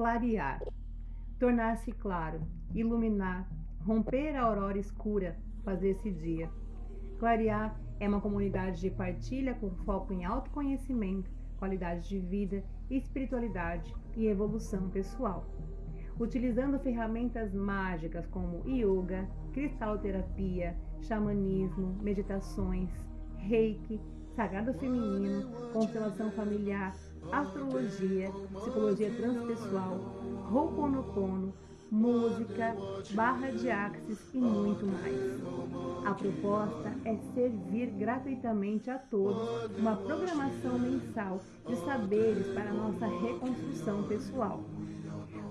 clarear, tornar-se claro, iluminar, romper a aurora escura, fazer-se dia. Clarear é uma comunidade de partilha com foco em autoconhecimento, qualidade de vida, espiritualidade e evolução pessoal. Utilizando ferramentas mágicas como yoga, cristaloterapia, xamanismo, meditações, reiki, sagrado feminino, constelação familiar, astrologia, psicologia transpessoal, Ho'oponopono, música, barra de axis e muito mais. A proposta é servir gratuitamente a todos uma programação mensal de saberes para nossa reconstrução pessoal.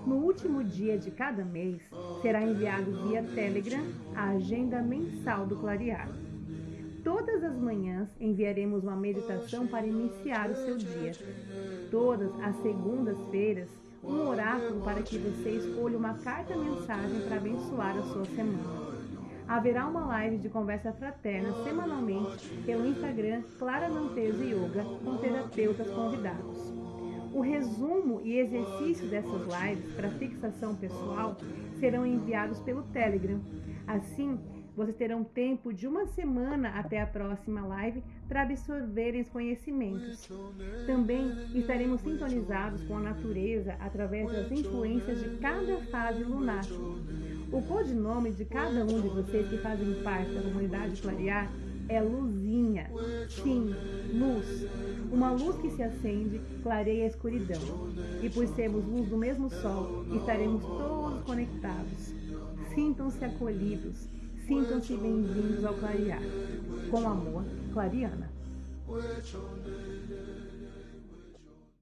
No último dia de cada mês, será enviado via Telegram a agenda mensal do Clarear. Todas as manhãs enviaremos uma meditação para iniciar o seu dia. Todas as segundas-feiras, um oráculo para que você escolha uma carta-mensagem para abençoar a sua semana. Haverá uma live de conversa fraterna semanalmente pelo Instagram Clara Nantes Yoga com terapeutas convidados. O resumo e exercício dessas lives para fixação pessoal serão enviados pelo Telegram. Assim, vocês terão tempo de uma semana até a próxima live para absorverem os conhecimentos. Também estaremos sintonizados com a natureza através das influências de cada fase lunar. O codinome de cada um de vocês que fazem parte da comunidade Clarear é Luzinha. Sim, luz. Uma luz que se acende clareia a escuridão. E por sermos luz do mesmo sol, estaremos todos conectados. Sintam-se acolhidos Sintam-se bem-vindos ao Clarear. Com amor, Clariana.